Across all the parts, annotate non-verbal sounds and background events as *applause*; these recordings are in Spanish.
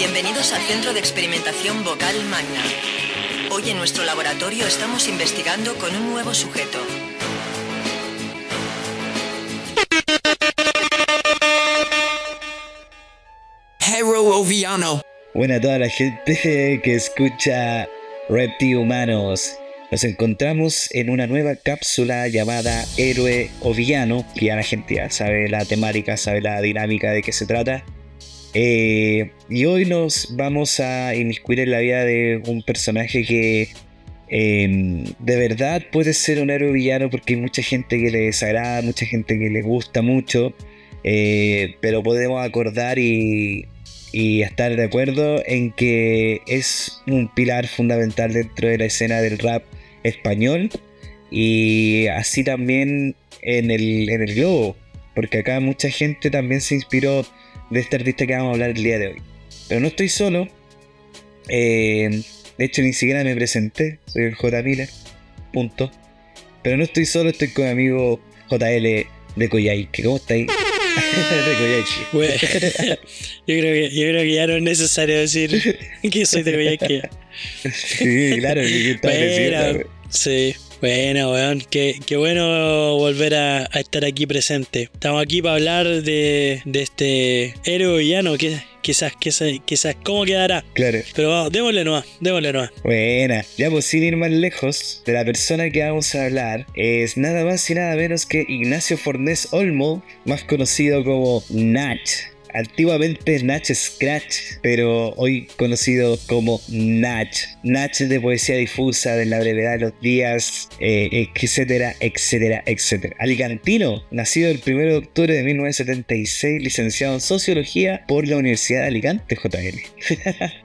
Bienvenidos al Centro de Experimentación Vocal Magna. Hoy en nuestro laboratorio estamos investigando con un nuevo sujeto. Hero Oviano. Buena a toda la gente que escucha Repti Humanos. Nos encontramos en una nueva cápsula llamada Héroe o Villano, que ya la gente ya sabe la temática, sabe la dinámica de qué se trata. Eh, y hoy nos vamos a inmiscuir en la vida de un personaje que em, de verdad puede ser un héroe villano porque hay mucha gente que le desagrada, mucha gente que le gusta mucho, eh, pero podemos acordar y, y estar de acuerdo en que es un pilar fundamental dentro de la escena del rap español y así también en el, en el globo, porque acá mucha gente también se inspiró de este artista que vamos a hablar el día de hoy. Pero no estoy solo, eh, de hecho ni siquiera me presenté, soy el J. Miller, punto. Pero no estoy solo, estoy con mi amigo JL de Coyhaique. ¿Cómo estáis? *laughs* de Coyhaique. Bueno, yo, creo que, yo creo que ya no es necesario decir que soy de Coyhaique. Sí, claro, que estaba Bueno, sí. Bueno, weón, qué, qué bueno volver a, a estar aquí presente. Estamos aquí para hablar de, de este héroe villano, que quizás, quizás, quizás cómo quedará. Claro. Pero vamos, démosle nomás, démosle nomás. Buena, ya pues sin ir más lejos, de la persona que vamos a hablar es nada más y nada menos que Ignacio Fornés Olmo, más conocido como Nach. Antiguamente Nach Scratch, pero hoy conocido como Nach. Nach de poesía difusa, de la brevedad de los días, eh, etcétera, etcétera, etcétera. Alicantino, nacido el 1 de octubre de 1976, licenciado en Sociología por la Universidad de Alicante, JL.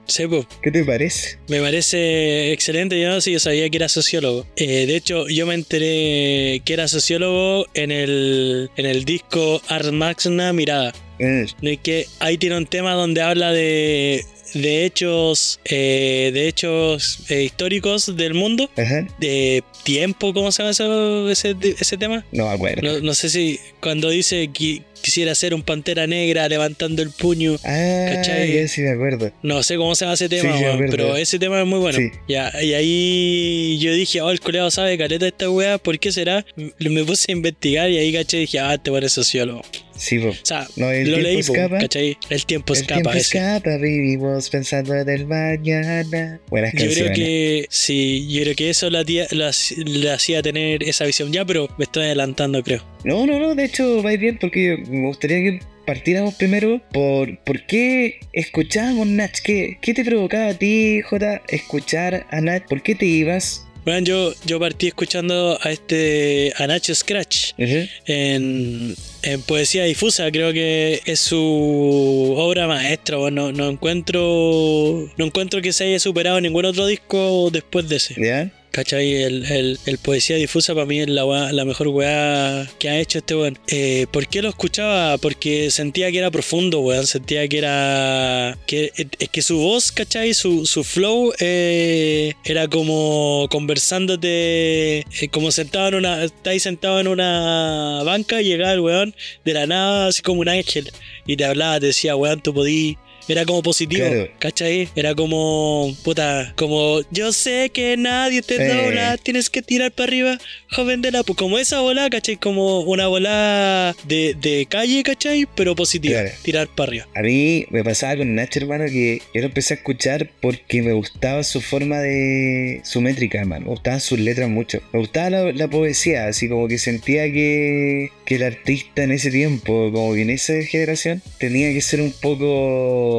Pues, *laughs* ¿Qué te parece? Me parece excelente, yo no sé, yo sabía que era sociólogo. Eh, de hecho, yo me enteré que era sociólogo en el, en el disco Art Magna Mirada. Es que ahí tiene un tema donde habla de, de hechos, eh, de hechos eh, históricos del mundo, Ajá. de tiempo, ¿cómo se llama eso- ese, ese tema? No acuerdo. No, no sé si cuando dice que quisiera ser un pantera negra levantando el puño. Ah, ¿Cachai? ya sí me acuerdo. No sé cómo se llama ese tema, Sí, weón, pero ese tema es muy bueno. Sí. Ya, y ahí yo dije, oh, el coleado sabe caleta esta weá, ¿por qué será? Me puse a investigar y ahí caché dije, ah, este weón es sociólogo. Sí, po. O sea, No, el lo tiempo leí, po, escapa. ¿cachai? El tiempo El escapa. tiempo ese. escapa, vivimos pensando en el mañana. Buenas Yo creo que sí, yo creo que eso la tía- la- le hacía tener esa visión ya, pero me estoy adelantando, creo. No, no, no, de hecho va bien porque me gustaría que partiéramos primero por por qué escuchábamos Nach. ¿Qué, qué te provocaba a ti, J, escuchar a Nach? ¿Por qué te ibas? Bueno, yo, yo partí escuchando a este a Nacho Scratch en, en poesía difusa, creo que es su obra maestra, bueno, no, no encuentro no encuentro que se haya superado ningún otro disco después de ese. ¿Ya? ¿Cachai? El, el- el poesía difusa para mí es la, la mejor weá que ha hecho este weón. Eh, ¿Por qué lo escuchaba? Porque sentía que era profundo, weón. Sentía que era. que Es que su voz, ¿cachai? Su, su flow eh, era como conversándote. eh, como sentado en una. Estáis sentado en una banca y llegaba el weón de la nada, así como un ángel. Y te hablaba, te decía, weón, tú podí. Era como positivo, Claro. ¿cachai? Era como, puta, como, yo sé que nadie te Eh. dobla, tienes que tirar para arriba, joven de la... Pues como esa bola, ¿cachai? Como una bola de, de calle, ¿cachai? Pero positiva, Claro. tirar para arriba. A mí me pasaba con Nach, hermano, que yo lo empecé a escuchar porque me gustaba su forma de. su métrica, hermano. Me gustaban sus letras mucho. Me gustaba la, la poesía, así como que sentía que, que el artista en ese tiempo, como que en esa generación, tenía que ser un poco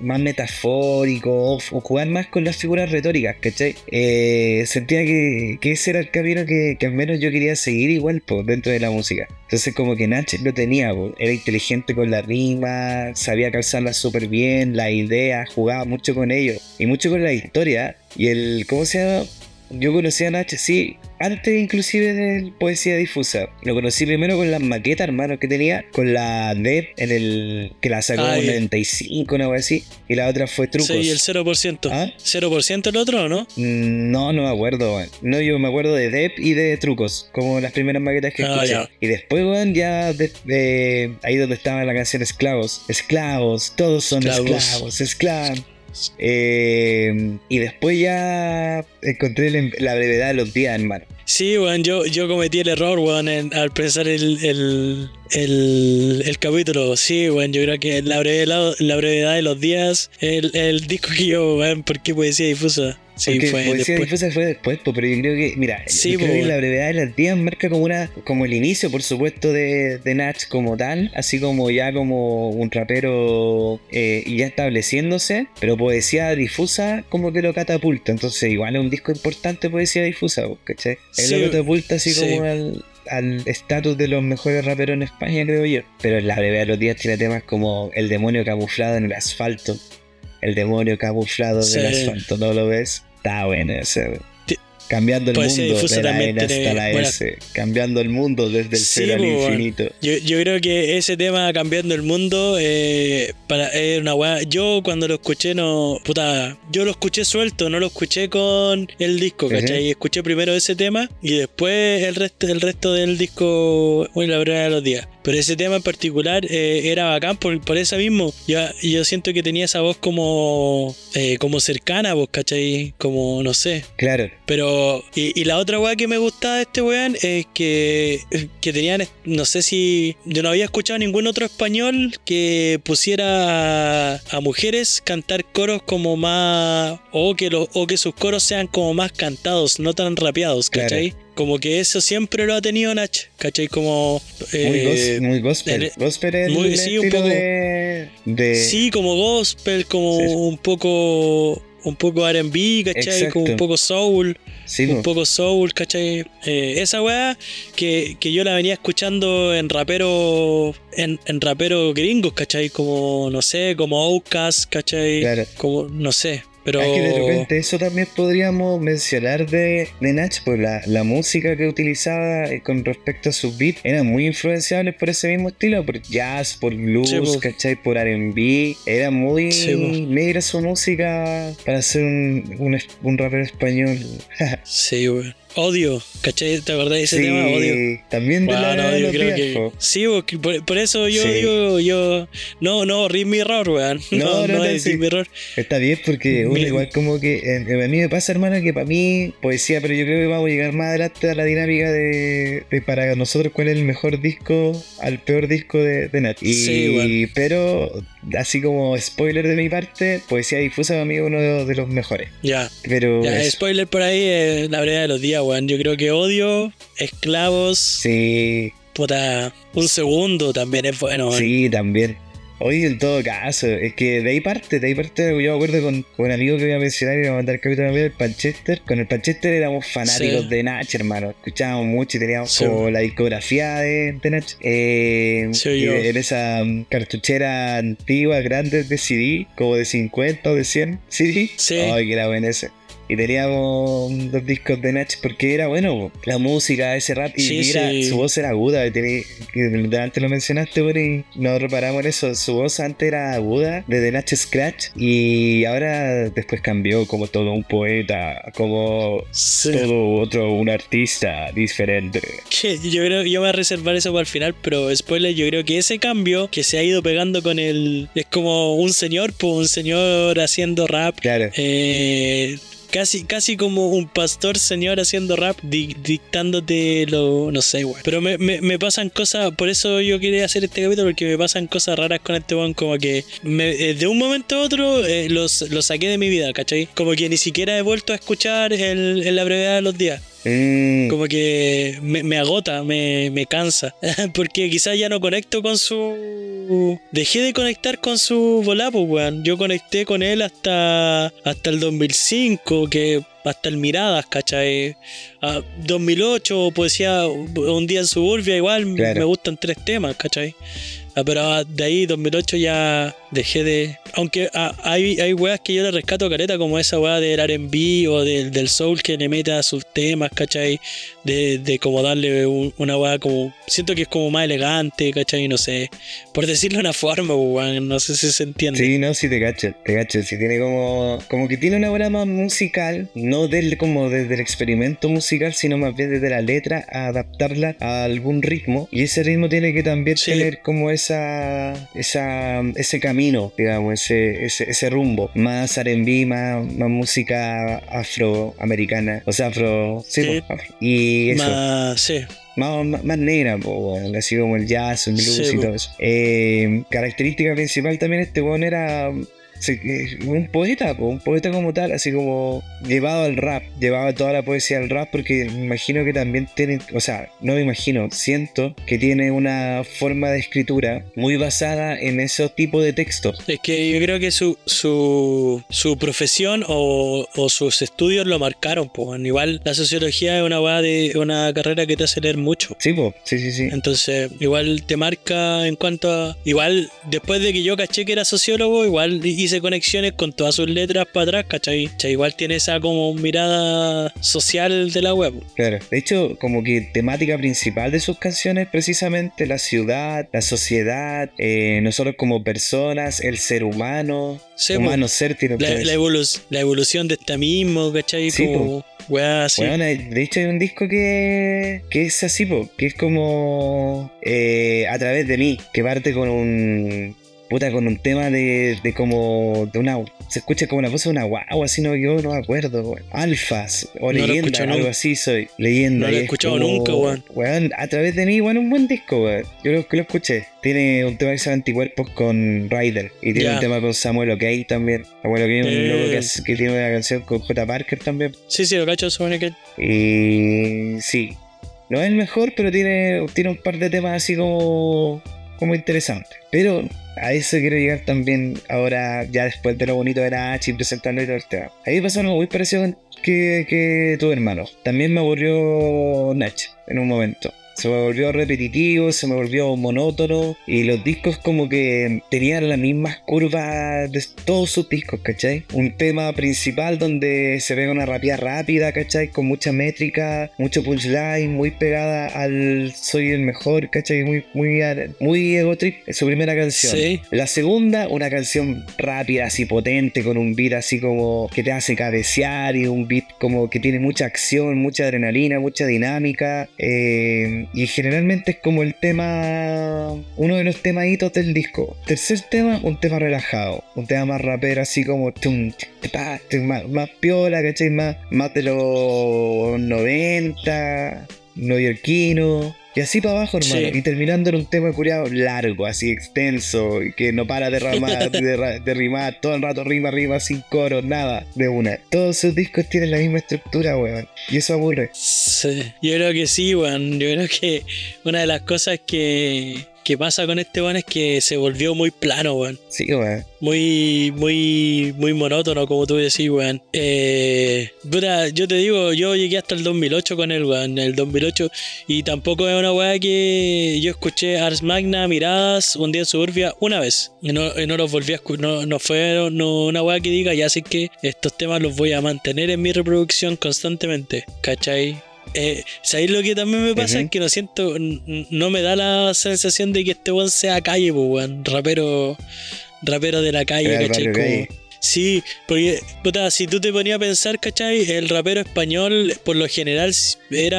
más metafórico o, jugar más con las figuras retóricas, ¿cachai? Eh, sentía que, que ese era el camino que, al menos yo quería seguir igual dentro de la música. Entonces como que Nach lo tenía, era inteligente con la rima, sabía calzarla súper bien, la idea, jugaba mucho con ello y mucho con la historia. Y el, ¿cómo se llama? Yo conocí a Nach, sí, antes inclusive de poesía difusa. Lo conocí primero con las maquetas, hermano, que tenía, con la Dead en el. que la sacó en ya. 95, una cosa así. Y la otra fue Trucos. Sí, el 0%. ¿Ah? ¿0% el otro o no? No, no me acuerdo, weón. No, yo me acuerdo de Depp y de Trucos, como las primeras maquetas que Ah, escuché. ya. Y después, weón, ya de, de- ahí donde estaba la canción Esclavos. Esclavos, todos son Esclavos. esclavos, esclavos. Eh, y después ya encontré la, brevedad de los días, hermano. Sí, weón, yo, yo cometí el error, weón, al pensar el, el, el, capítulo. Sí, weón, yo creo que la brevedad, la brevedad de los días, el, el disco que yo, weón, ¿por qué poesía difusa? Sí, fue poesía después. fue después, pero yo creo que, mira, Sí, yo creo que la brevedad de los días marca como una, como el inicio, por supuesto, de, de Nach como tal, así como ya como un rapero eh, ya estableciéndose, pero poesía difusa como que lo catapulta, entonces igual es un disco importante poesía difusa, ¿cachai? Él Sí, lo catapulta así sí. como al al estatus de los mejores raperos en España, creo yo. Pero la brevedad de los días tiene temas como El demonio camuflado en el asfalto. El demonio camuflado Sí. en el asfalto, ¿no lo ves? Está bueno ese. Cambiando el Poesía mundo de la también N tiene hasta la buena- S. Cambiando el mundo desde el Sí, cero al weón. infinito. Yo, yo creo que ese tema cambiando el mundo eh, para es una weá. Yo cuando lo escuché no. Puta, yo lo escuché suelto, no lo escuché con el disco. ¿cachai? Escuché primero ese tema y después el resto, el resto del disco, bueno, la verdad de los días. Pero ese tema en particular eh, era bacán por, por eso mismo. Yo, yo siento que tenía esa voz como, eh, como cercana, vos, ¿cachai? Como, no sé, Claro. pero, y, y la otra weá que me gustaba de este weón es que, que tenían, no sé si, yo no había escuchado ningún otro español que pusiera a, a mujeres cantar coros como más, o que, los, o que sus coros sean como más cantados, no tan rapeados, Claro. Como que eso siempre lo ha tenido Nach, ¿cachai? Como... Muy, eh, gos- muy gospel. gospel es muy- el sí, un poco. de, de- Sí, como gospel, como Sí. un poco... Un poco R&B, ¿cachai? Exacto. Como un poco soul. sí, un po. poco soul, ¿cachai? Eh, esa weá que, que yo la venía escuchando en rapero en, en rapero gringos, ¿cachai? Como, no sé, como Outkast, ¿cachai? Claro. Como, no sé, pero... Es que de repente eso también podríamos mencionar de, de Nach, pues la, la música que utilizaba eh, con respecto a sus beats eran muy influenciables por ese mismo estilo, por jazz, por blues, Sí, po. ¿cachai? Por RB. Era muy Sí, po. negra su música para ser un, un, rapero español. *laughs* Sí, weón. Odio, ¿cachai? ¿Te acordás de ese sí, tema? Odio. también de Bueno, la, de yo creo que... Sí, porque por, por eso yo Sí. digo, yo... No, no, Read Me Error, weón. *laughs* No, No, no, no, no, es sí. Me Error. Está bien porque uno Mi- igual como que eh, a mí me pasa hermano que para mí poesía, pero yo creo que vamos a llegar más adelante a la dinámica de, de para nosotros cuál es el mejor disco al peor disco de, de Nat. Y, Sí, bueno. pero así como spoiler de mi parte, poesía difusa para mí es uno de, de los mejores. Ya. Pero Ya, spoiler por ahí, eh, la verdad de los días, weón. Yo creo que odio, esclavos, sí, puta, un segundo también es bueno, weón. sí, también. Oye, en todo caso, es que de ahí parte, de ahí parte, yo me acuerdo con, con un amigo que voy a mencionar y voy a mandar el capítulo también, el Panchester. Con el Panchester éramos fanáticos Sí. de Nach, hermano. Escuchábamos mucho y teníamos Sí. como la discografía de, de Nach. Eh, Sí, yo. en esa mm, cartuchera antigua, grande de CD, como de 50 o de 100 CD. Sí. Ay, que era bueno ese. Y teníamos los discos de Nach porque era bueno, la música, ese rap, y Sí, era- sí. su voz era aguda, tenía- que antes lo mencionaste, bueno, y no reparamos en eso, su voz antes era aguda, desde Nach Scratch, y ahora después cambió como todo un poeta, como Sí. todo otro, un artista diferente. Yo creo yo me voy a reservar eso para el final, pero spoiler, yo creo que ese cambio que se ha ido pegando con el. Es como un señor, pues un señor haciendo rap. Claro. eh, Casi, casi como un pastor señor haciendo rap, di- dictándote lo. No sé, güey. Pero me, me- pasan cosas. Por eso yo quería hacer este capítulo, porque me pasan cosas raras con este weón. Como que me- eh, de un momento a otro eh, los, los saqué de mi vida, ¿cachai? Como que ni siquiera he vuelto a escuchar en la brevedad de los días. Mm, Como que me, me agota, me, me cansa. *laughs* Porque quizás ya no conecto con su. Dejé de conectar con su volapo, weón. Yo conecté con él hasta, hasta el 2005, que hasta el Miradas, ¿cachai? Ah, 2008, poesía Un día en Suburbia, igual Claro. me gustan tres temas, ¿cachai? Ah, pero de ahí, 2008 ya. Dejé de. Aunque ah, hay, hay weas que yo le rescato careta, como esa wea del RB o del, del soul que le mete a sus temas, ¿cachai? De, de como darle un- una wea como. Siento que es como más elegante, ¿cachai? No sé. Por decirlo de una forma, weón. No sé si se entiende. Sí, no, sí te cacho, te cacho. Sí tiene como. Como que tiene una obra más musical, no del, como desde el experimento musical, sino más bien desde la letra, a adaptarla a algún ritmo. Y ese ritmo tiene que también Sí. tener como esa. esa ese camino, digamos, ese, ese, ese rumbo. Más RB, más, más música afroamericana. O sea, afro. Sí, Sí. po, afro. Y eso. Más, sí. Más, más, más negra, po, así como el jazz, el blues Sí, y todo eso. Eh, característica principal también este weón era se- eh, un poeta, po, un poeta como tal, así como llevado al rap, llevaba toda la poesía al rap porque me imagino que también tiene, o sea, no me imagino, siento que tiene una forma de escritura muy basada en esos tipos de textos. Es que yo creo que su, su, su profesión o, o sus estudios lo marcaron, pues. Igual la sociología es una de una carrera que te hace leer mucho. Sí, po, sí, sí, sí. Entonces, igual te marca en cuanto a. Igual, después de que yo caché que era sociólogo, igual hice conexiones con todas sus letras para atrás, ¿cachai? ¿Cachai? Igual tiene esa como mirada social de la web. Claro, de hecho, como que temática principal de sus canciones es precisamente la ciudad, la sociedad, eh, nosotros como personas, el ser humano, Sí, po. humano ser tiene La, la, evolu- la evolución de este mismo, ¿cachai? Sí, como weá así. Bueno, de hecho hay un disco que, que es así, po, que es como eh, a través de mí, que parte con un puta con un tema de, de como de una se escucha como la voz de una guagua, así no yo no me acuerdo, weón. Alfas o No leyenda, algo nunca. así soy, leyenda. No lo he es escuchado nunca, weón. Weón, a través de mí, weón, un buen disco, weón. Yo lo, que lo escuché. Tiene un tema que se llama Anticuerpos con Ryder. Y tiene un tema con Samuel O'Kay también. Samuel O'Kay es un Eh. loco que, hace- que tiene una canción con J. Parker también. Sí, sí, lo cacho, supone que. Y sí, no es el mejor, pero tiene, tiene un par de temas así como, como interesantes. Pero a eso quiero llegar también ahora, ya después de lo bonito de la H y todo el tema. Ahí pasó algo muy parecido que, que tu hermano. También me aburrió Nach en un momento. Se me volvió repetitivo, se me volvió monótono y los discos como que tenían las mismas curvas de todos sus discos, ¿cachai? Un tema principal donde se ve una rapida rápida, ¿cachai? Con mucha métrica, mucho punchline, muy pegada al soy el mejor, ¿cachai? Muy, muy, muy ego trip, es su primera canción. Sí. La segunda, una canción rápida, así potente, con un beat así como que te hace cabecear y un beat como que tiene mucha acción, mucha adrenalina, mucha dinámica. eh, y generalmente es como el tema, uno de los temaditos del disco. Tercer tema, un tema relajado, un tema más rapero, así como tum, más, más piola, ¿cachai? Más, más de los 90, neoyorquino. Y así para abajo, hermano. Sí. Y terminando en un tema curiado largo, así extenso, que no para de, ramar, *laughs* de, de rimar, todo el rato rima, rima, sin coro, nada, de una. Todos sus discos tienen la misma estructura, weón. Y eso aburre. Sí, yo creo que sí, weón. Yo creo que una de las cosas que, que pasa con este weón es que se volvió muy plano, weón. Sí, weón. Muy, muy, muy monótono, como tú decís, weón. Eh, yo te digo, yo llegué hasta el 2008 con él, weón. El 2008. Y tampoco es una weá que yo escuché Ars Magna, Miradas, un día en Suburbia, una vez. Y no, y no los volví a escuchar. No, no fue no, una weá que diga, ya sé que estos temas los voy a mantener en mi reproducción constantemente. ¿Cachai? Eh, ¿Sabéis lo que también me pasa? Es que no siento, no me da la sensación de que este weón sea calle, pues, weón. Rapero, rapero de la calle, ¿cachai? Sí, porque, puta, si tú te ponías a pensar, ¿cachai? El rapero español, por lo general,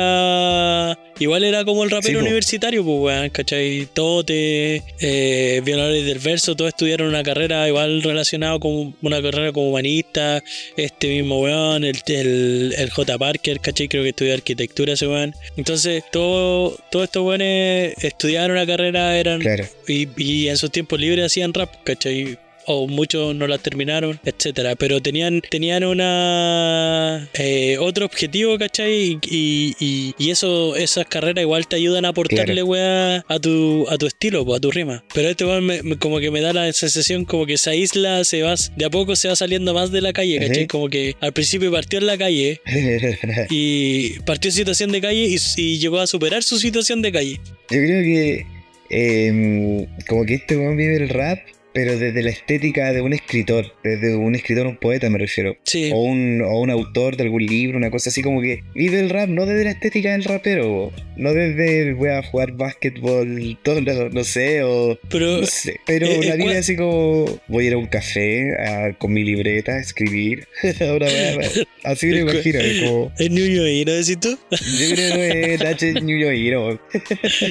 era. Igual era como el rapero Sí, universitario, pues, weón, ¿cachai? Tote, eh, violadores del verso, todos estudiaron una carrera igual relacionada con una carrera como humanista. Este mismo weón, el, el, el J. Parker, ¿cachai? Creo que estudió arquitectura ese weón. Entonces, todo, todos estos weones estudiaron una carrera, eran Claro. y, y en sus tiempos libres hacían rap, ¿cachai? O muchos no las terminaron, etcétera. Pero tenían, tenían una eh, otro objetivo, ¿cachai? Y, y, y eso, esas carreras igual te ayudan a aportarle weá a tu, a tu estilo, a tu rima. Pero este weón me- me- como que me da la sensación como que se aísla, se va, de a poco se va saliendo más de la calle, ¿cachai? Como que al principio partió en la calle *laughs* y partió en situación de calle y, y llegó a superar su situación de calle. Yo creo que em, como que este weón vive el rap pero desde la estética de un escritor, desde un escritor, un poeta me refiero. Sí. O un, o un autor de algún libro, una cosa así como que vive el rap, no desde la estética del rapero, no desde voy a jugar básquetbol, todo, no, no sé, o Pero no sé. Pero eh, la eh, vida cua- así como voy a ir a un café a- con mi libreta a escribir. *laughs* Wea, así me imagino, es como *laughs* es New York, ¿no decís tú? yo creo que es *laughs* Nacho New York, Yo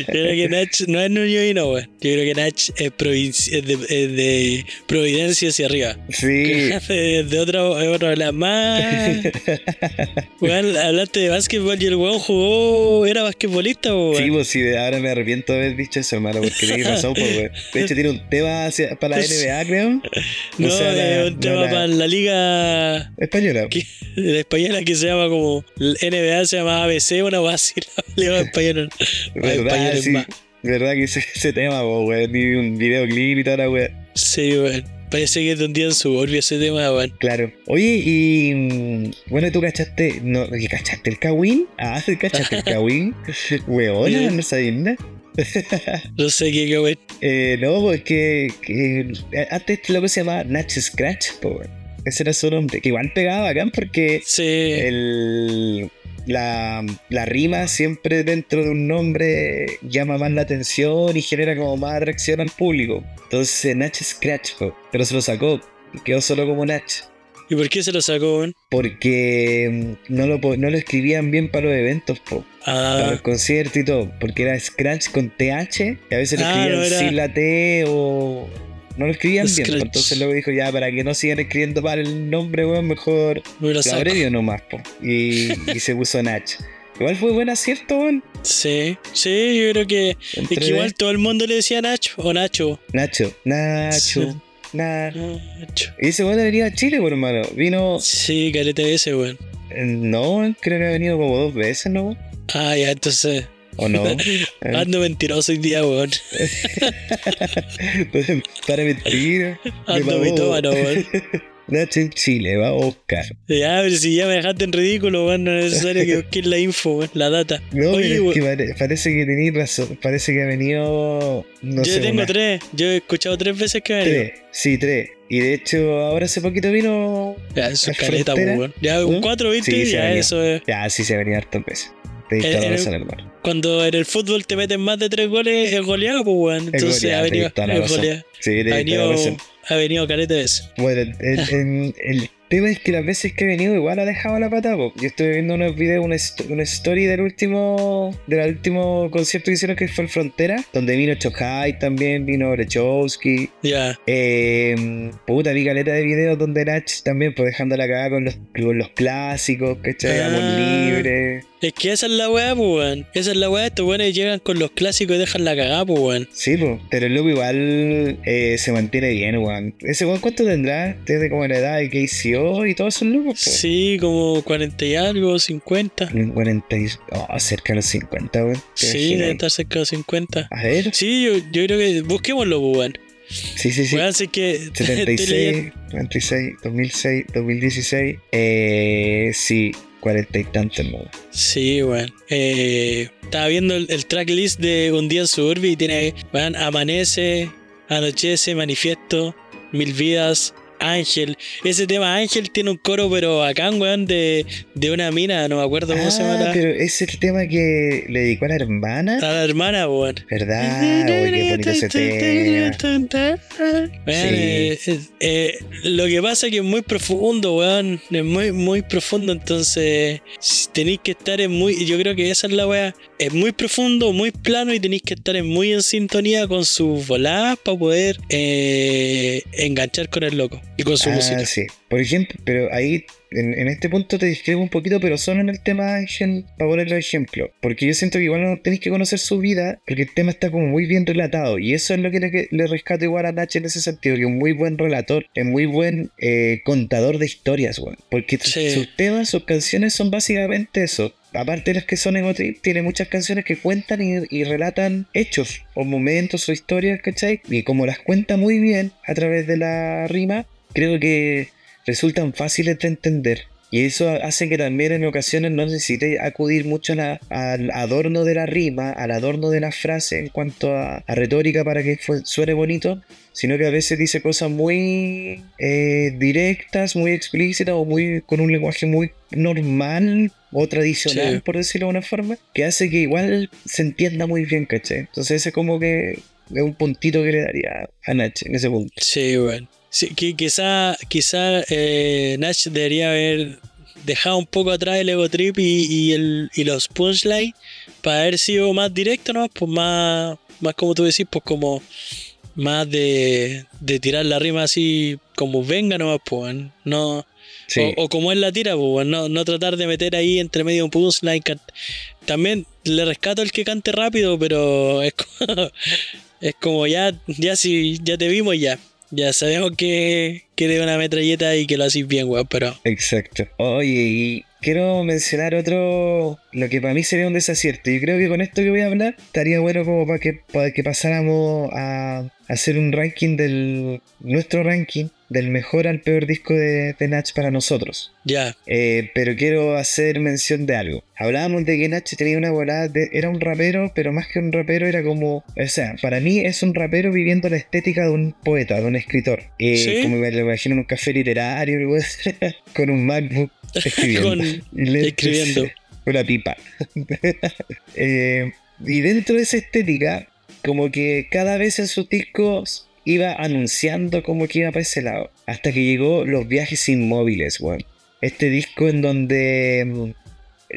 creo que Nach no es New York, no. Yo creo que Nach es, provinci- es de, es de Providencia hacia arriba. Sí. *laughs* de, de otro, de otro lado. Más. *laughs* Weón, hablaste de básquetbol y el weón jugó, era basquetbolista, weón. Sí, pues sí, ahora me arrepiento de haber dicho eso, hermano, porque tenéis razón, pues, weón. De hecho, tiene un tema hacia- para la NBA, *laughs* creo. no, o sea, la- es un no tema la- para la liga Española. que- la española que se llama como NBA se llama ABC, una así, la liga española. ¿Verdad? españoles Sí. más. ¿Verdad que ese, ese tema, weón? Ni un videoclip y toda la weón. Sí, weón. Parece que día en suburbio ese tema, weón. Claro. Oye, y. mm, Bueno, ¿tú cachaste. No, ¿qué ¿Cachaste el Kawin? Ah, ¿sí ¿cachaste el *laughs* Kawin? Weona, no sabías nada. No sé qué, weón. Eh, no, pues que, que antes este loco se llamaba Natch Scratch, pues, weón. Ese era su nombre. Que igual pegaba acá porque Sí. el, la, la rima siempre dentro de un nombre llama más la atención y genera como más atracción al público. Entonces Natch Scratch, pero se lo sacó quedó solo como Natch. ¿Y por qué se lo sacó? Porque mm, no lo, no lo escribían bien para los eventos, po, para Ah, los conciertos y todo. Porque era Scratch con TH y a veces lo Ah, escribían no era- sin la T o... No lo escribían bien. Scratch. entonces luego dijo ya para que no sigan escribiendo mal el nombre, weón, mejor me lo saco. abrevio nomás, po. Y, *laughs* y se puso Nach. Igual fue buen acierto, weón. Sí, sí, yo creo que. Es que igual todo el mundo le decía Nacho o Nacho. Nacho, Nacho, Sí. Na- Nacho. Y ese weón ha venido a Chile, por hermano. Vino. Sí, caleta ese, weón. No, weón, creo que ha venido como dos veces, ¿no? weón? Ah, ya, entonces. ¿O no? *laughs* Eh, Ando mentiroso hoy día, weón. *laughs* Para mentir. *laughs* me Ando mitómano, weón. Nacho en Chile, va a Oscar. Ya, pero si ya me dejaste en ridículo, weón, no es necesario que busques la info, weón, la data. No, Oye, pero es que weón, pare- parece que tenéis razón. Parece que ha venido. No yo sé, tengo una- tres. Yo he escuchado tres veces que ha venido. Tres, sí, tres. Y de hecho, ahora hace poquito vino. Ya, eso es ¿Es caleta, weón. Ya, un ¿Mm? cuatro, ¿viste? Sí, se ya, venía. eso es. Ya, sí se ha venido hartas veces. Te la eh, razón, hermano. Cuando en el fútbol te meten más de tres goles, es goleado, pues, weón. Es Entonces ha venido. es goleado. Sí, Ha venido, ha venido caleta de veces. Bueno, el, el- *laughs* el tema es que las veces que he venido igual ha dejado la pata. po. Yo estuve viendo unos videos, una, una story del último del último concierto que hicieron que fue el Frontera, donde vino Chokai también, vino Brechowski. Ya. Eh, puta, vi caleta de videos donde Nach también, pues dejando la cagada con los, con los clásicos, ¿cachai? Amor Ah. libre. Es que esa es la weá, pues, weón. Esa es la weá. Estos weones llegan con los clásicos y dejan la cagada, pues, weón. Sí, pues, pero el loco igual eh, se mantiene bien, weón. ¿Ese weón cuánto tendrá? Desde como la edad de KCO y todos esos locos, po. Sí, como 40 y algo, 50. 40 y- oh, cerca de los 50, weón. ¿Te Sí, debe estar cerca de los 50. A ver, Sí, yo, yo creo que busquémoslo, pues, weón. sí, sí, sí. Weón, así que. *laughs* estoy 76, leyendo- 96, 2006, 2016. Eh, sí, 40 y tantos, no. Sí, weón. Eh, estaba viendo el, el tracklist de Un día en Suburbia y tiene, weón, Amanece, Anochece, Manifiesto, Mil Vidas, Ángel. Ese tema Ángel tiene un coro, pero acá, weón, de, de una mina, no me acuerdo cómo se llama Ah, pero es el tema que le dedicó a la hermana. a la hermana, weón. ¿Verdad? Uy, qué bonito ese tema. Weón, eh, eh, lo que pasa es que es muy profundo, weón. Es muy, muy profundo. Entonces, si tenéis que estar en muy. Yo creo que esa es la weá. Es muy profundo, muy plano y tenéis que estar en muy en sintonía con sus voladas para poder eh, enganchar con el loco y con su Ah, música. sí. Por ejemplo, pero ahí, en, en este punto te discrepo un poquito, pero solo en el tema Ángel, para ponerlo de ejemplo. Porque yo siento que igual no tenéis que conocer su vida, porque el tema está como muy bien relatado. Y eso es lo que le, le rescato igual a Nach en ese sentido, que es un muy buen relator, es muy buen eh, contador de historias, weón. Porque Sí. sus temas, sus canciones son básicamente eso. Aparte de las que son egotrip, tiene muchas canciones que cuentan y, y relatan hechos o momentos o historias, ¿cachai? Y como las cuenta muy bien a través de la rima, creo que resultan fáciles de entender. Y eso hace que también en ocasiones no necesite acudir mucho a la- al adorno de la rima, al adorno de la frase en cuanto a, a retórica para que suene bonito, sino que a veces dice cosas muy eh, directas, muy explícitas o muy con un lenguaje muy normal o tradicional, Sí. por decirlo de una forma, que hace que igual se entienda muy bien, ¿cachai? Entonces ese como que es un puntito que le daría a Nach en ese punto. Sí, weón. Sí, qui- quizá, quizá eh, Nash debería haber dejado un poco atrás el ego trip y, y el, y los punchlines para haber sido más directo, ¿no? Pues más, más como tú decís, pues como más de, de tirar la rima así como venga nomás, pues, no, Sí. o, o como él la tira, pues, no, no tratar de meter ahí entre medio un punchline. También le rescato el que cante rápido, pero es *laughs* como, es como ya, ya si ya te vimos ya. Ya sabemos que, eres una metralleta y que lo haces bien, weón, pero Exacto. Oye, y quiero mencionar otro, lo que para mí sería un desacierto. Y creo que con esto que voy a hablar estaría bueno como para que, para que pasáramos a hacer un ranking del, nuestro ranking del mejor al peor disco de, de Nach para nosotros. ya, Eh, pero quiero hacer mención de algo. Hablábamos de que Nach tenía una volada, de- era un rapero, pero más que un rapero era como, o sea, para mí es un rapero viviendo la estética de un poeta, de un escritor. Eh, ¿Sí? Como me lo imagino en un café literario, *laughs* con un MacBook escribiendo. *laughs* Con- escribiendo. *laughs* Una pipa. Eh, y dentro de esa estética, como que cada vez en sus discos iba anunciando como que iba para ese lado. Hasta que llegó Los Viajes Inmóviles, weón. Este disco en donde mm,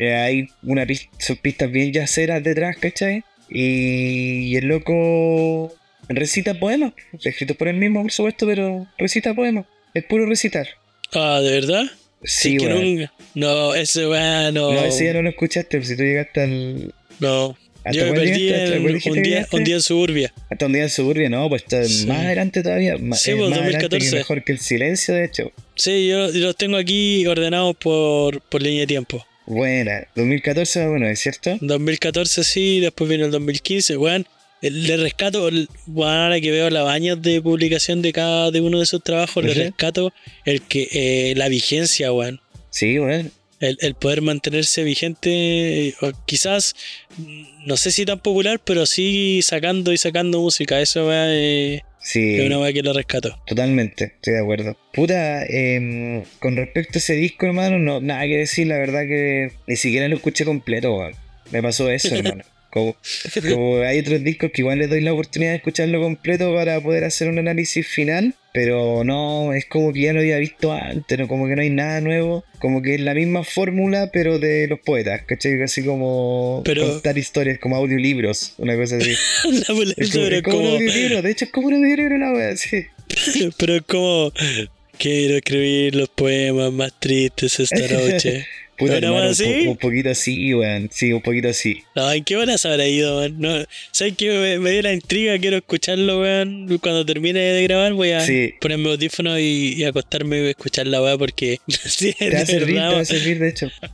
eh, hay una pis- son pistas bien yaceras detrás, ¿cachai? Y, y el loco recita poemas, escritos por él mismo, por supuesto, pero recita poemas. Es puro recitar. ah, ¿de verdad? Sí, Es que weón. nunca- No, ese weón no. No, ese ya no lo escuchaste, si tú llegaste al. no. ¿Hasta Yo me perdí un día, un día en suburbia. Hasta un día en suburbia, no, pues está Sí. más adelante todavía. Sí, es pues, más adelante 2014. que mejor que el silencio, de hecho. Sí, yo, los tengo aquí ordenados por, por línea de tiempo. Buena, 2014, bueno, ¿es cierto? 2014 sí, después vino el 2015, weón. el- Le rescato, weón, ahora que veo las años de publicación de cada de uno de sus trabajos, le rescato el que eh, la vigencia, weón. Sí, bueno. El, el poder mantenerse vigente, quizás, no sé si tan popular, pero sí sacando y sacando música. Eso eh, Sí, es una weá que lo rescato. totalmente, estoy de acuerdo. Puta, em, con respecto a ese disco, hermano, no, nada que decir, la verdad que ni siquiera lo escuché completo, weón. Me pasó eso, *laughs* hermano. Como, como hay otros discos que igual les doy la oportunidad de escucharlo completo para poder hacer un análisis final, pero no, es como que ya lo había visto antes, ¿no? como que no hay nada nuevo, como que es la misma fórmula, pero de los poetas, ¿cachai? Así como Pero- contar historias, como audiolibros, una cosa así. *laughs* La Es como, pero es como un como- audiolibro, de hecho es como un audiolibro la wea, sí. *laughs* Pero es como. Quiero escribir los poemas más tristes esta *laughs* noche. Puta, ¿Una hermano, wea un, poquito así, weón, sí, un poquito así. No, ¿en qué horas habrá ido, man? No, ¿Sabes qué? Me, me dio la intriga, quiero escucharlo, weón. Cuando termine de grabar voy a Sí. ponerme audífonos y, y acostarme y escuchar la weá porque *laughs* sí, Te va a servir, te va a servir, de hecho. *laughs*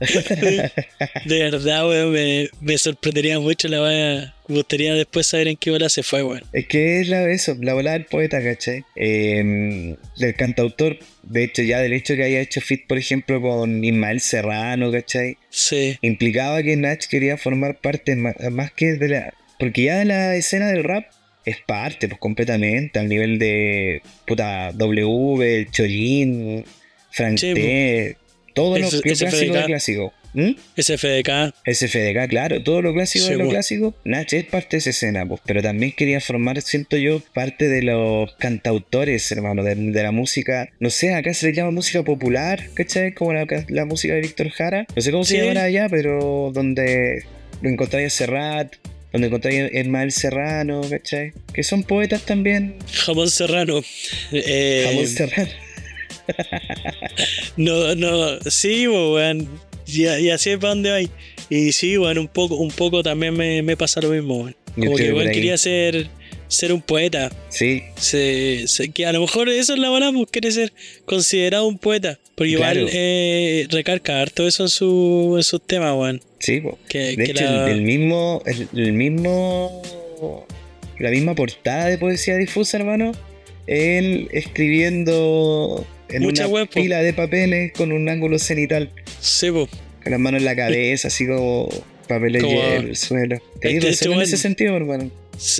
de verdad, weón, me, me sorprendería mucho la weá. Me gustaría después saber en qué hora se fue, weón. Es que es la, eso, la volada del poeta, ¿cachai? Eh, del cantautor, de hecho, ya del hecho que haya hecho fit, por ejemplo, con Ismael Serrano, ¿cachai? Sí, Implicaba que Nach quería formar parte más, que de la. Porque ya de la escena del rap es parte, pues completamente, al nivel de. Puta, W, el Chollín, Frank Sí, T, todo lo Ese- que es ese clásico de clásico. ¿Mm? SFDK, SFDK, claro, todo lo clásico Sí, de lo bueno. clásico, Nach es parte de esa escena, pues, pero también quería formar, siento yo, parte de los cantautores, hermano, de, de la música, no sé, acá se le llama música popular, ¿cachai? Como la, la música de Víctor Jara, no sé cómo se Sí. llamará allá, pero donde lo encontráis a Serrat, donde encontráis Ismael Serrano, ¿cachai? Que son poetas también, Jamón Serrano. Eh, Jamón Serrano. *laughs* No, no, sí, bo, weón. Ya, ya sé para dónde vais. Y sí, weón, un poco, un poco también me, me pasa lo mismo. Yo Como que ahí. quería ser, ser un poeta. Sí, Se, se- que a lo mejor eso es la bola, pues quiere ser considerado un poeta. Porque igual Claro. eh, recarga harto eso en, su, en sus temas, weón. sí. Que, De que hecho, la- el, el mismo, el, el mismo, la misma portada de poesía difusa, hermano, él escribiendo en Mucha una pila de papeles con un ángulo cenital, Sí, po. con las manos en la cabeza, así como papeles Como- en el suelo. Tenés Este- este en ese sentido, hermano.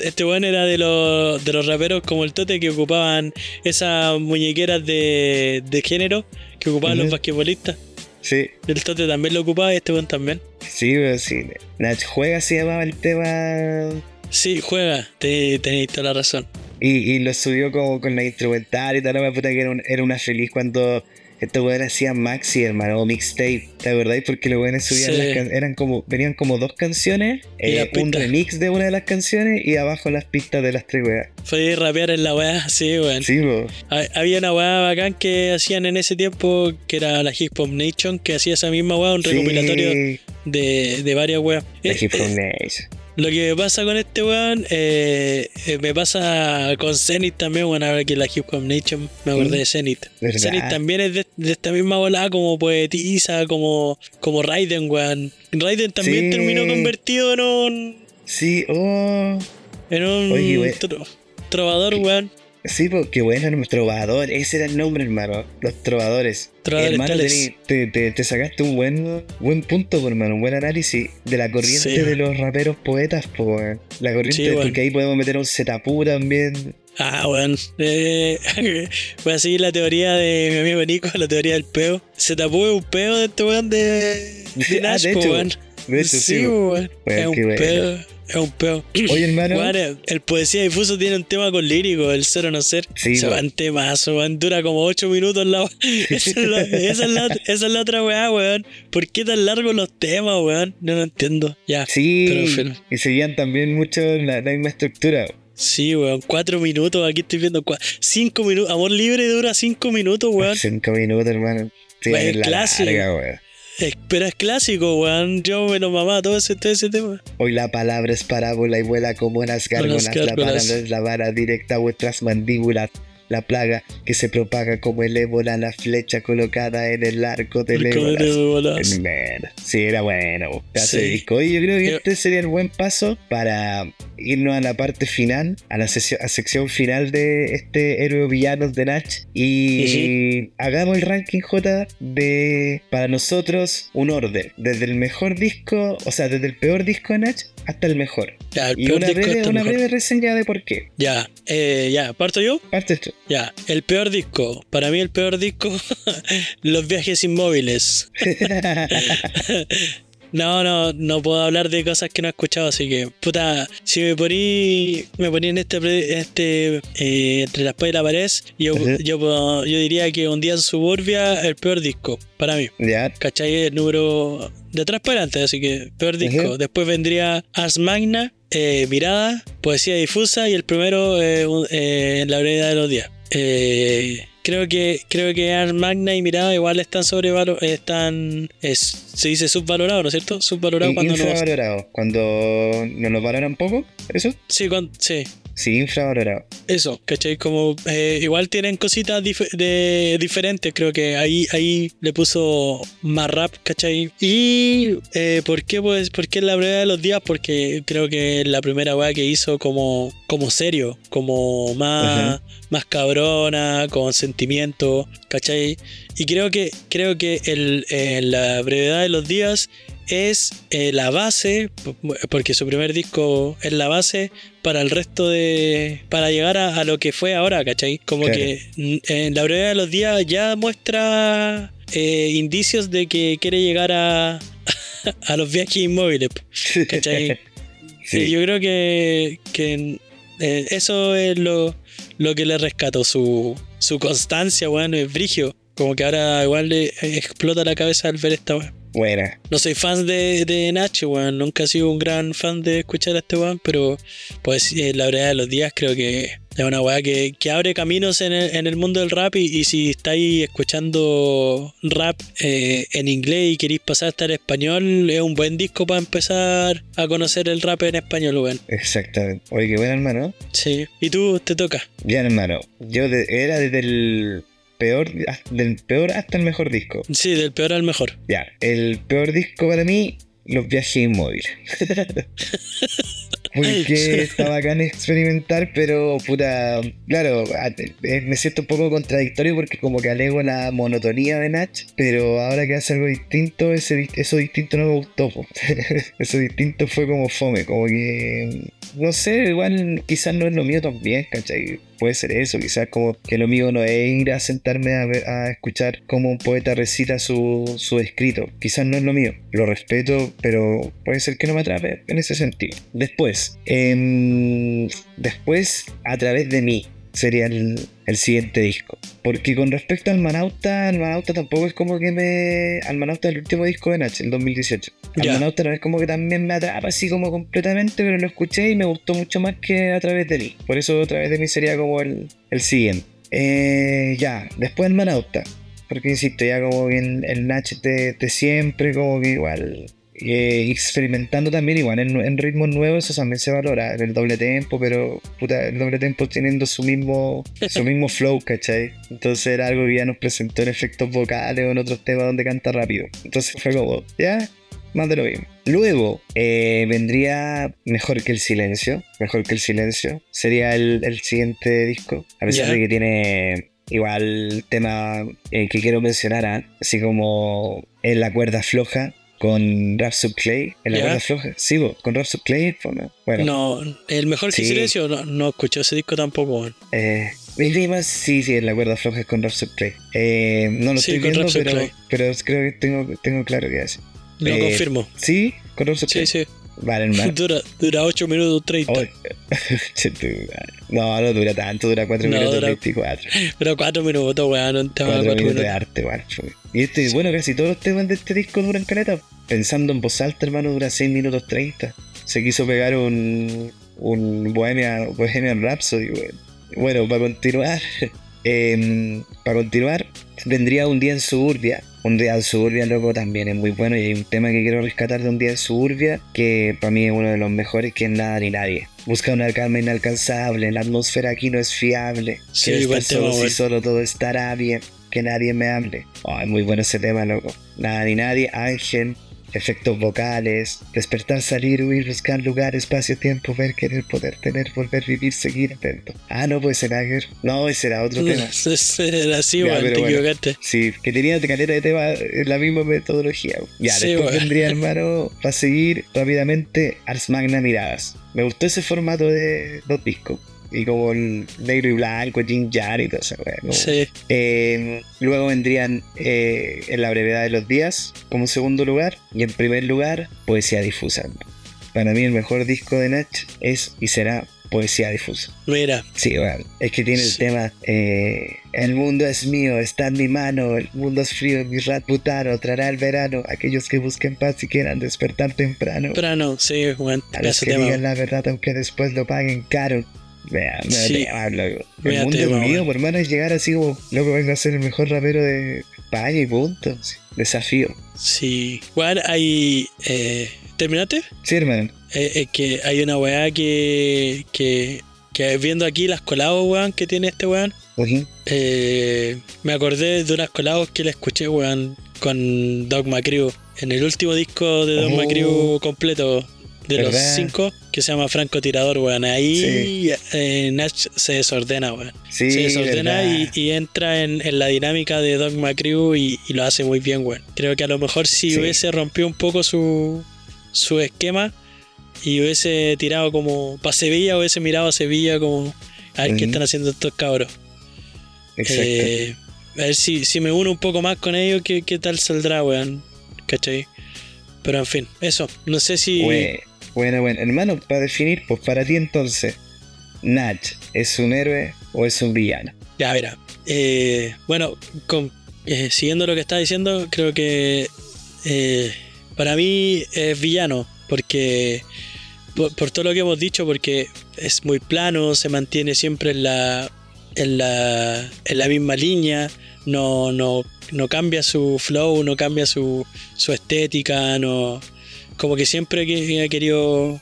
Este weón era de los, de los raperos como el Tote que ocupaban esas muñequeras de, de género que ocupaban los basquetbolistas. Sí, El Tote también lo ocupaba y este weón también. sí, pero sí. Nach Juega se llamaba el tema Sí, juega, te, tenéis toda la razón. Y, y lo subió como con la instrumental y tal, la puta que era, un- era una feliz cuando estos weones hacían maxi, hermano, o mixtape, ¿te acordáis? Porque los weones subían Sí. las can- eran como, venían como dos canciones, eh, un remix de una de las canciones y abajo las pistas de las tres weas. Fue rapear en la weá, sí, weón. Sí, po. Ha- Había una weá bacán que hacían en ese tiempo, que era la Hip Hop Nation, que hacía esa misma weá, un recopilatorio de, de varias weas. la Eh, Hip Hop eh, Nation. Lo que me pasa con este weón, eh, eh, me pasa con Zenith también, bueno, ahora que la Hip Hop Nation me acordé Mm. de Zenith. ¿Verdad? Zenith también es de, de esta misma volada como poetisa, como, como Raiden, weón. Raiden también Sí. terminó convertido en un, Sí, oh. en un Oye, we- tro- trovador, weón. Sí, pues qué bueno, el trovador, ese era el nombre, hermano. Los trovadores. Trovadores hermano, te, te- te sacaste un buen buen punto, pues, hermano, un buen análisis de la corriente Sí. de los raperos poetas, pues. La corriente, Sí, bueno. porque ahí podemos meter un Zetapu también. Ah, weón. Eh, voy a seguir la teoría de mi amigo Nico, la teoría del peo. Se tapó un peo de este weón de, de *laughs* Ah, Nash, de po, hecho, weón. De hecho, sí, sí. weón. Es un bueno. peo. Es un peo. Oye, hermano. El- poesía difuso tiene un tema con lírico, el ser o no ser. Sí, Se weón. va en temazo, weón. Dura como 8 minutos la *laughs* esa, es la, esa, es la, esa es la otra weá, weón. ¿Por qué tan largos los temas, weón? No lo entiendo. Ya. Sí, Pero, y seguían también mucho la, la misma estructura. Sí, weón. 4 minutos, aquí estoy viendo 5 minutos. Amor libre dura 5 minutos, weón. Cinco minutos, hermano. Sí, Weón, la clásico. larga, weón. Pero es clásico, weón. Yo me lo mamaba todo ese, todo ese tema. Hoy la palabra es parábola y vuela como las gárgolas. La palabra es la vara directa a vuestras mandíbulas. La plaga que se propaga como el ébola, la flecha colocada en el arco del ébola. Man, Sí, era bueno. Sí. disco. Y yo creo que Yo- este sería el buen paso para irnos a la parte final, a la a sección final de este héroe villanos de Nach. Y hagamos el ranking J de, para nosotros, un orden. Desde el mejor disco, o sea, desde el peor disco de Nach hasta el mejor. Ya, el Y una breve, una breve reseña de por qué. Ya, eh, ya, parto yo. Parte esto. Ya, el peor disco. Para mí el peor disco, *laughs* Los viajes inmóviles. *laughs* No, no, no puedo hablar de cosas que no he escuchado, así que, puta, si me poní, me poní en este, este eh, entre la espada y la pared, yo, yo, yo diría que un día en suburbia, el peor disco, para mí. ya, ¿Cachai? El número de atrás para adelante, así que peor disco. Después vendría Ars Magna, eh, Mirada, Poesía Difusa y el primero eh, un- eh, en la brevedad de los días. Eh, creo que creo que Magna y Mirada igual están sobrevalorados, están es- se dice subvalorado, ¿no es cierto? Subvalorado cuando no. Cuando no nos valoran poco, ¿eso? Sí, cuando, sí. Sí, infravalorado. Eso, ¿cachai? Como eh, igual tienen cositas dif- de, diferentes, creo que ahí, ahí le puso más rap, ¿cachai? Y eh, ¿por qué pues? ¿Por qué en la brevedad de los días? Porque creo que es la primera weá que hizo como, como serio, como más, más cabrona, con sentimiento, ¿cachai? Y creo que, creo que el, eh, la brevedad de los días es eh, la base, porque su primer disco es la base para el resto de. para llegar a, a lo que fue ahora, ¿cachai? Como Claro. que en la brevedad de los días ya muestra eh, indicios de que quiere llegar a, *laughs* a los viajes inmóviles, ¿cachai? *laughs* Sí. Y yo creo que, que eh, eso es lo, lo que le rescató, su, su constancia, weón, es brigio. Como que ahora igual le explota la cabeza al ver esta weón. Buena. No soy fan de, de Nacho, weón. Nunca he sido un gran fan de escuchar a este weón, pero pues eh, la verdad de los días creo que es una weá que, que abre caminos en el, en el mundo del rap y, y si estáis escuchando rap eh, en inglés y queréis pasar hasta el español, es un buen disco para empezar a conocer el rap en español, weón. Exactamente. Oye, qué bueno, hermano. Sí. ¿Y tú te toca? Bien, hermano. Yo de- era desde el peor, hasta- del peor hasta el mejor disco. Sí, del peor al mejor. Ya, el peor disco para mí, Los viajes inmóviles. *laughs* porque está bacán experimentar, pero puta, claro, eh, me siento un poco contradictorio porque como que alego la monotonía de Nach, pero ahora que hace algo distinto, ese, eso distinto no me gustó. *laughs* eso distinto fue como fome, como que, no sé, igual quizás no es lo mío también, ¿cachai? Puede ser eso, quizás como que lo mío no es ir a sentarme a, ver- a escuchar cómo un poeta recita su, su escrito. Quizás no es lo mío. Lo respeto, pero puede ser que no me atrape en ese sentido. Después, em, después, a través de mí, sería el, el siguiente disco. Porque con respecto al Manauta, el Manauta tampoco es como que me... Al Manauta el último disco de Nach, el 2018. Al. Manauta no es como que también me atrapa así como completamente, pero lo escuché y me gustó mucho más que a través de mí. Por eso a través de mí sería como el, el siguiente. Eh, ya, después el Manauta. Porque insisto, ya como que el, el Nach de, de siempre, como que igual eh, experimentando también igual en, en ritmos nuevos eso también se valora el doble tempo pero puta, el doble tempo teniendo su mismo su *laughs* mismo flow ¿cachai? entonces era algo que ya nos presentó en efectos vocales o en otros temas donde canta rápido entonces fue como ya más de lo mismo luego eh, vendría mejor que el silencio mejor que el silencio sería el, el siguiente disco a pesar de que tiene igual tema eh, que quiero mencionar ¿ah? así como en la cuerda floja con Rhapsody Clay en la cuerda floja sí bo, con Rhapsody Clay bueno No, el mejor que Sí. silencio no, no escuchó ese disco tampoco. Eh, más, sí, sí, en la cuerda floja es con Rhapsody Clay. Eh, no lo Sí, estoy viendo, pero, pero creo que tengo, tengo claro que es. Lo Eh, confirmo. ¿Sí? ¿Con Rhapsody Sí, Clay? sí. Vale, hermano. *laughs* Dura, dura 8 minutos 30. Oye, *laughs* che, tu madre. no, no dura tanto, dura 4 No, minutos dura- 24. *laughs* Pero 4 minutos, weón. Tema de 4 4 minutos de arte, fue. Y este, bueno, casi todos los temas de este disco duran caleta. Pensando en voz alta, hermano, dura 6 minutos 30. Se quiso pegar un, un Bohemian, Bohemian Rhapsody, weón. Bueno, para continuar, em, para continuar, vendría un día en Suburbia. Un día en Suburbia, loco, también es muy bueno. Y hay un tema que quiero rescatar de un día en Suburbia, que para mí es uno de los mejores, que es Nada ni Nadie. Busca una calma inalcanzable, la atmósfera aquí no es fiable. Sí, estar solo si weón. solo todo estará bien. Que nadie me hable. Oh, es muy bueno ese tema, loco. Nada ni nadie, Ángel, efectos vocales, despertar, salir, huir, buscar lugar, espacio, tiempo, ver, querer, poder, tener, volver, vivir, seguir, atento. Ah, no puede ser Ángel. No, ese era otro tema. Era así, Ya, pero Te bueno. equivocaste. Sí, que tenía caleta de tema en la misma metodología. Ya, Sí, después weón. vendría, hermano, para seguir rápidamente, Ars Magna Miradas. Me gustó ese formato de dos discos. Y como el negro y blanco, Jin Jar y todo eso, como- Sí. Eh, luego vendrían eh, En la brevedad de los días como segundo lugar. Y en primer lugar, Poesía Difusa. Para mí el mejor disco de Nach es y será Poesía Difusa. Mira, Sí, bueno, es que tiene el Sí. tema eh, El mundo es mío, está en mi mano, el mundo es frío, mi rat butano, traerá el verano, aquellos que busquen paz y quieran despertar temprano. pero no, sí, weón. a los que tema. digan la verdad aunque después lo paguen caro. Vea, me Sí. tema, loco. El Vea mundo tema, es mío, por hermano, es llegar así como, loco, vengo a ser el mejor rapero de España y punto. Sí, Desafío. Sí. Weón, hay. Eh, ¿Terminaste? Sí, hermano. Eh, que hay una weá que, que, que viendo aquí las colados, weón, que tiene este weón, eh, me acordé de unas colados que le escuché, weón, con Dogma Crew. En el último disco de Dogma Oh. Crew completo de los cinco, que se llama Franco Tirador, weón. Ahí eh, Nach se desordena, weón. Sí, se desordena y, entra en, en la dinámica de Dogma Crew y, y lo hace muy bien, weón. Creo que a lo mejor si Sí. hubiese rompido un poco su, su esquema y hubiese tirado como para Sevilla, hubiese mirado a Sevilla como a ver qué están haciendo estos cabros. Exacto. Eh, a ver si, si me uno un poco más con ellos, qué, qué tal saldrá, weón. ¿Cachai? Pero en fin, eso. No sé si. Bueno, bueno, hermano, para definir, pues para ti entonces, Nach, ¿es un héroe o es un villano? Ya, verá. Eh, bueno, eh, siguiendo lo que está diciendo, creo que eh, para mí es villano, porque por, por todo lo que hemos dicho, porque es muy plano, se mantiene siempre en la, en la, en la misma línea, no, no, no cambia su flow, no cambia su, su estética, no, como que siempre ha querido,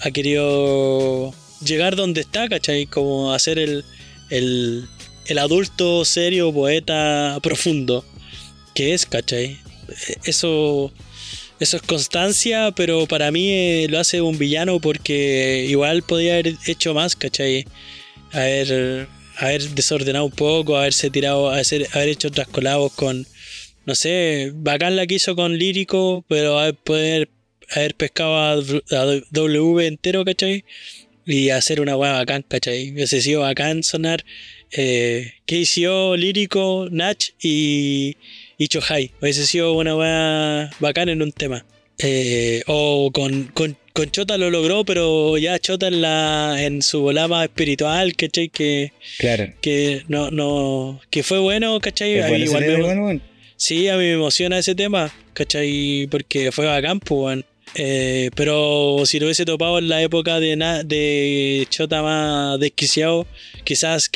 ha querido llegar donde está, ¿cachai? Como hacer el, el, el adulto serio, poeta profundo que es, ¿cachai? Eso, eso es constancia, pero para mí eh, lo hace un villano porque igual podía haber hecho más, ¿cachai? Haber, haber desordenado un poco, haberse tirado, haber, haber hecho otras colabos con, no sé, bacán la que hizo con Lírico, pero haber, poder haber pescado a, a W entero, ¿cachai? Y hacer una weá bacán, ¿cachai? Hubiese sido bacán sonar eh, KCO, Lírico, Nach y, y Chohai. Hubiese sido una weá bacán en un tema. Eh, o con, con, con Chota lo logró, pero ya Chota en, la, en su volada espiritual, ¿cachai? Que, Claro. que no, no, que fue bueno, ¿cachai? Bueno igual me- bueno, bueno. Sí, a mí me emociona ese tema, ¿cachai? Porque fue bacán, pues, weón. Eh, pero si lo hubiese topado en la época de, na- de Chota más desquiciado, quizás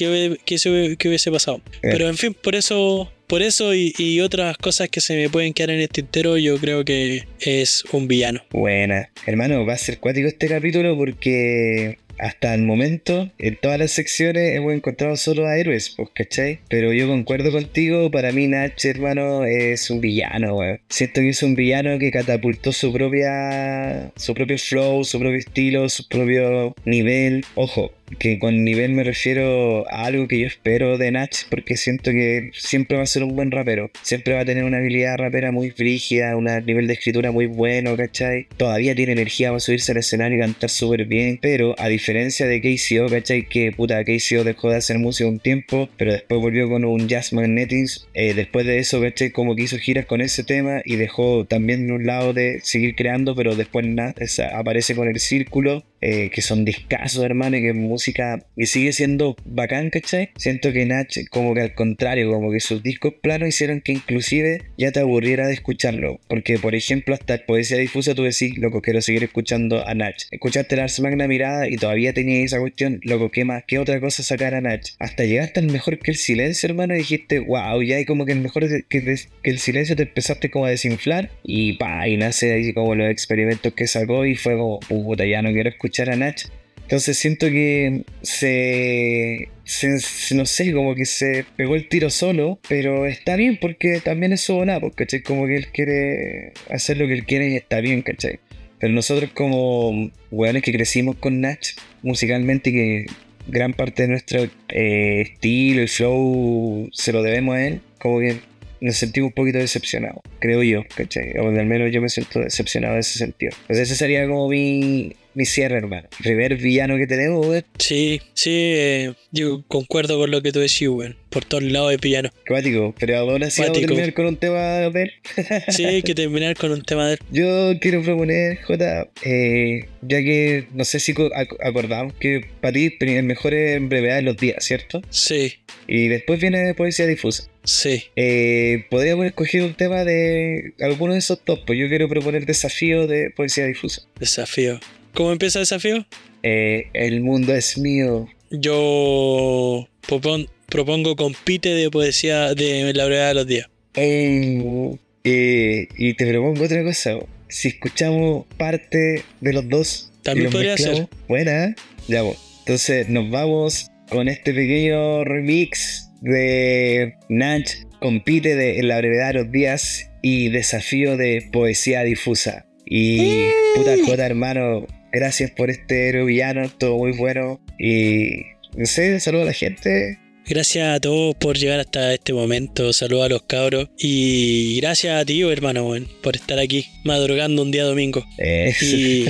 hubie- que hubiese pasado. Pero en fin, por eso, por eso y, y otras cosas que se me pueden quedar en este tintero, yo creo que es un villano. Buena. Hermano, va a ser cuático este capítulo porque hasta el momento, en todas las secciones, hemos encontrado solo a héroes, pues, ¿cachai? Pero yo concuerdo contigo, para mí Nach, hermano, es un villano, weón. Siento que es un villano que catapultó su propia. su propio flow, su propio estilo, su propio nivel. Ojo, que con nivel me refiero a algo que yo espero de Nach, porque siento que siempre va a ser un buen rapero. Siempre va a tener una habilidad rapera muy frígida, un nivel de escritura muy bueno, ¿cachai? Todavía tiene energía para subirse al escenario y cantar súper bien, pero a diferencia de KCO, ¿cachai? Que puta, KCO dejó de hacer música un tiempo, pero después volvió con un Jazz Magnetics. Eh, después de eso, ¿cachai? Como que hizo giras con ese tema y dejó también de un lado de seguir creando, pero después nada, aparece con el círculo eh, que son discasos, hermano, y que música y sigue siendo bacán, ¿cachai? Siento que Nach, como que al contrario, como que sus discos planos hicieron que inclusive ya te aburriera de escucharlo. Porque, por ejemplo, hasta Poesía Difusa tú decís, loco, quiero seguir escuchando a Nach. Escuchaste el Ars Magna Mirada y todavía tenías esa cuestión, loco, ¿qué más? ¿Qué otra cosa sacar a Nach? Hasta llegaste al mejor que el silencio, hermano, y dijiste, wow, ya hay como que el mejor que, que el silencio te empezaste como a desinflar y pa, y nace ahí como los experimentos que sacó y fue como, puta, ya no quiero escuchar a Nach. Entonces siento que se, se- se- no sé, como que se pegó el tiro solo, pero está bien porque también es su bola, pues, ¿cachai? Como que él quiere hacer lo que él quiere y está bien, ¿cachai? Pero nosotros como weones que crecimos con Nach musicalmente y que gran parte de nuestro eh, estilo y flow se lo debemos a él, como que nos sentimos un poquito decepcionados, creo yo, ¿cachai? O al menos yo me siento decepcionado en ese sentido. Entonces ese sería como mi, mi cierre, hermano. Primer villano que tenemos, weón. Sí, sí, eh, yo concuerdo con lo que tú decís, weón. Por todos lados de villano. Cuático, pero ahora sí vamos a terminar con un tema de él. *laughs* Sí, hay que terminar con un tema de él. Yo quiero proponer, J, eh, ya que no sé si co- ac- acordamos que para ti el mejor es en brevedad de los días, ¿cierto? Sí, Y después viene poesía difusa. sí. Eh, podríamos escoger un tema de alguno de esos top, pues yo quiero proponer desafío de poesía difusa. Desafío. ¿Cómo empieza el desafío? Eh, el mundo es mío. Yo propon- propongo compite de poesía de la brevedad de los días. Eh, eh, y te propongo otra cosa. Si escuchamos parte de los dos, y También los podría mezclamos, ser. Buena, ¿eh? ya vos. Entonces nos vamos con este pequeño remix de Nach, compite de En la brevedad de los días y desafío de poesía difusa. Y puta Jota, hermano, gracias por este héroe villano, estuvo muy bueno. Y no sé, saludo a la gente. Gracias a todos por llegar hasta este momento. Saludos a los cabros. Y gracias a ti, hermano, por estar aquí madrugando un día domingo. Eh, Y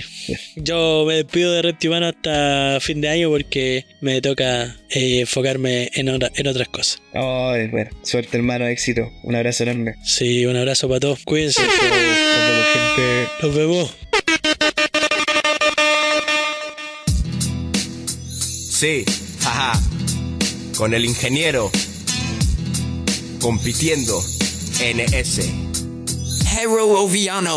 *laughs* yo me despido de Reptimano hasta fin de año porque me toca eh, enfocarme en, otra- en otras cosas. Ay, bueno, suerte hermano, éxito. Un abrazo enorme. Sí, un abrazo para todos. Cuídense. Nos vemos, gente. Nos vemos. Sí, jaja. Con el ingeniero. Compitiendo. NS.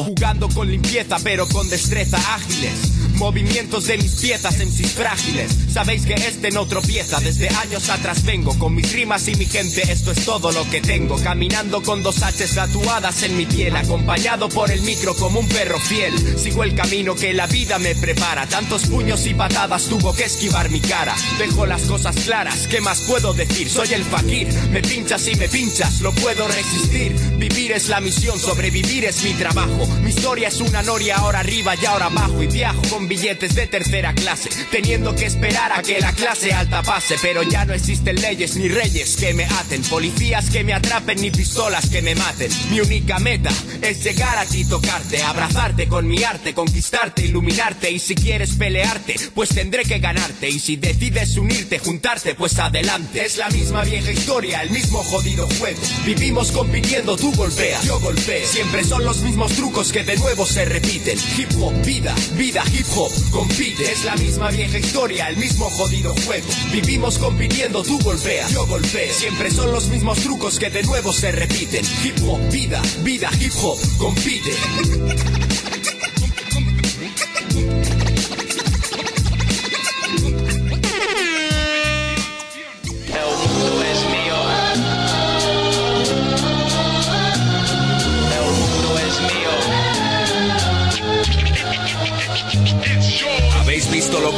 Jugando con limpieza pero con destreza ágiles. Movimientos de mis piezas en sis frágiles. Sabéis que este no tropieza. Desde años atrás vengo con mis rimas y mi gente. Esto es todo lo que tengo. Caminando con dos H's tatuadas en mi piel. Acompañado por el micro como un perro fiel. Sigo el camino que la vida me prepara. Tantos puños y patadas tuvo que esquivar mi cara. Dejo las cosas claras. ¿Qué más puedo decir? Soy el fakir. Me pinchas y me pinchas. Lo puedo resistir. Vivir es la misión, sobrevivir es mi trabajo. Mi historia es una noria ahora arriba y ahora abajo. Y viajo con billetes de tercera clase, teniendo que esperar a que la clase alta pase. Pero ya no existen leyes ni reyes que me aten, policías que me atrapen ni pistolas que me maten. Mi única meta es llegar a ti, tocarte, abrazarte con mi arte, conquistarte, iluminarte. Y si quieres pelearte, pues tendré que ganarte. Y si decides unirte, juntarte, pues adelante. Es la misma vieja historia, el mismo jodido juego. Vivimos compitiendo, tú golpeas, yo golpeo. Son los mismos trucos que de nuevo se repiten. Hip hop, vida, vida, hip hop, compite. Es la misma vieja historia, el mismo jodido juego. Vivimos compitiendo, tú golpeas, yo golpeo. Siempre son los mismos trucos que de nuevo se repiten. Hip hop, vida, vida, hip hop, compite. *laughs*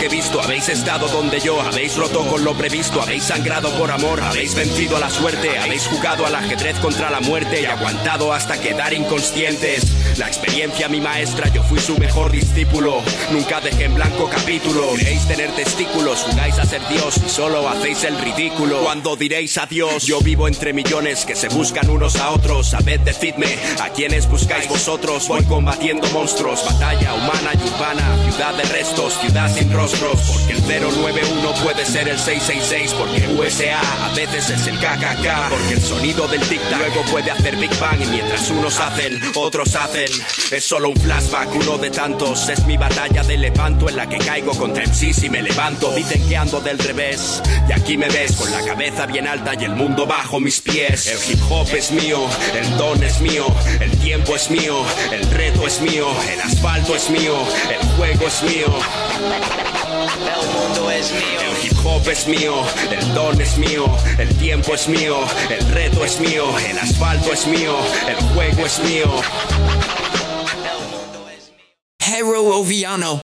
visto, habéis estado donde yo, habéis roto con lo previsto, habéis sangrado por amor, habéis vencido a la suerte, habéis jugado al ajedrez contra la muerte y aguantado hasta quedar inconscientes. La experiencia mi maestra, yo fui su mejor discípulo, nunca dejé en blanco capítulo. Queréis tener testículos, jugáis a ser Dios y solo hacéis el ridículo. Cuando diréis adiós, yo vivo entre millones que se buscan unos a otros. Sabed, decidme, ¿a quiénes buscáis vosotros? Voy combatiendo monstruos, batalla humana y urbana, ciudad de restos, ciudad sin rostros. Porque el 091 puede ser el 666, porque USA a veces es el KKK. Porque el sonido del tic-tac luego puede hacer Big Bang y mientras unos hacen, otros hacen. Es solo un flashback, uno de tantos. Es mi batalla de levanto en la que caigo contra MCs y me levanto. Dicen que ando del revés y aquí me ves con la cabeza bien alta y el mundo bajo mis pies. El hip hop es mío, el don es mío, el tiempo es mío, el reto es mío, el asfalto es mío, el juego es mío. El mundo es mío. El hip hop es mío, el don es mío, el tiempo es mío, el reto es mío, el asfalto es mío, el juego es mío. Hero Oviano.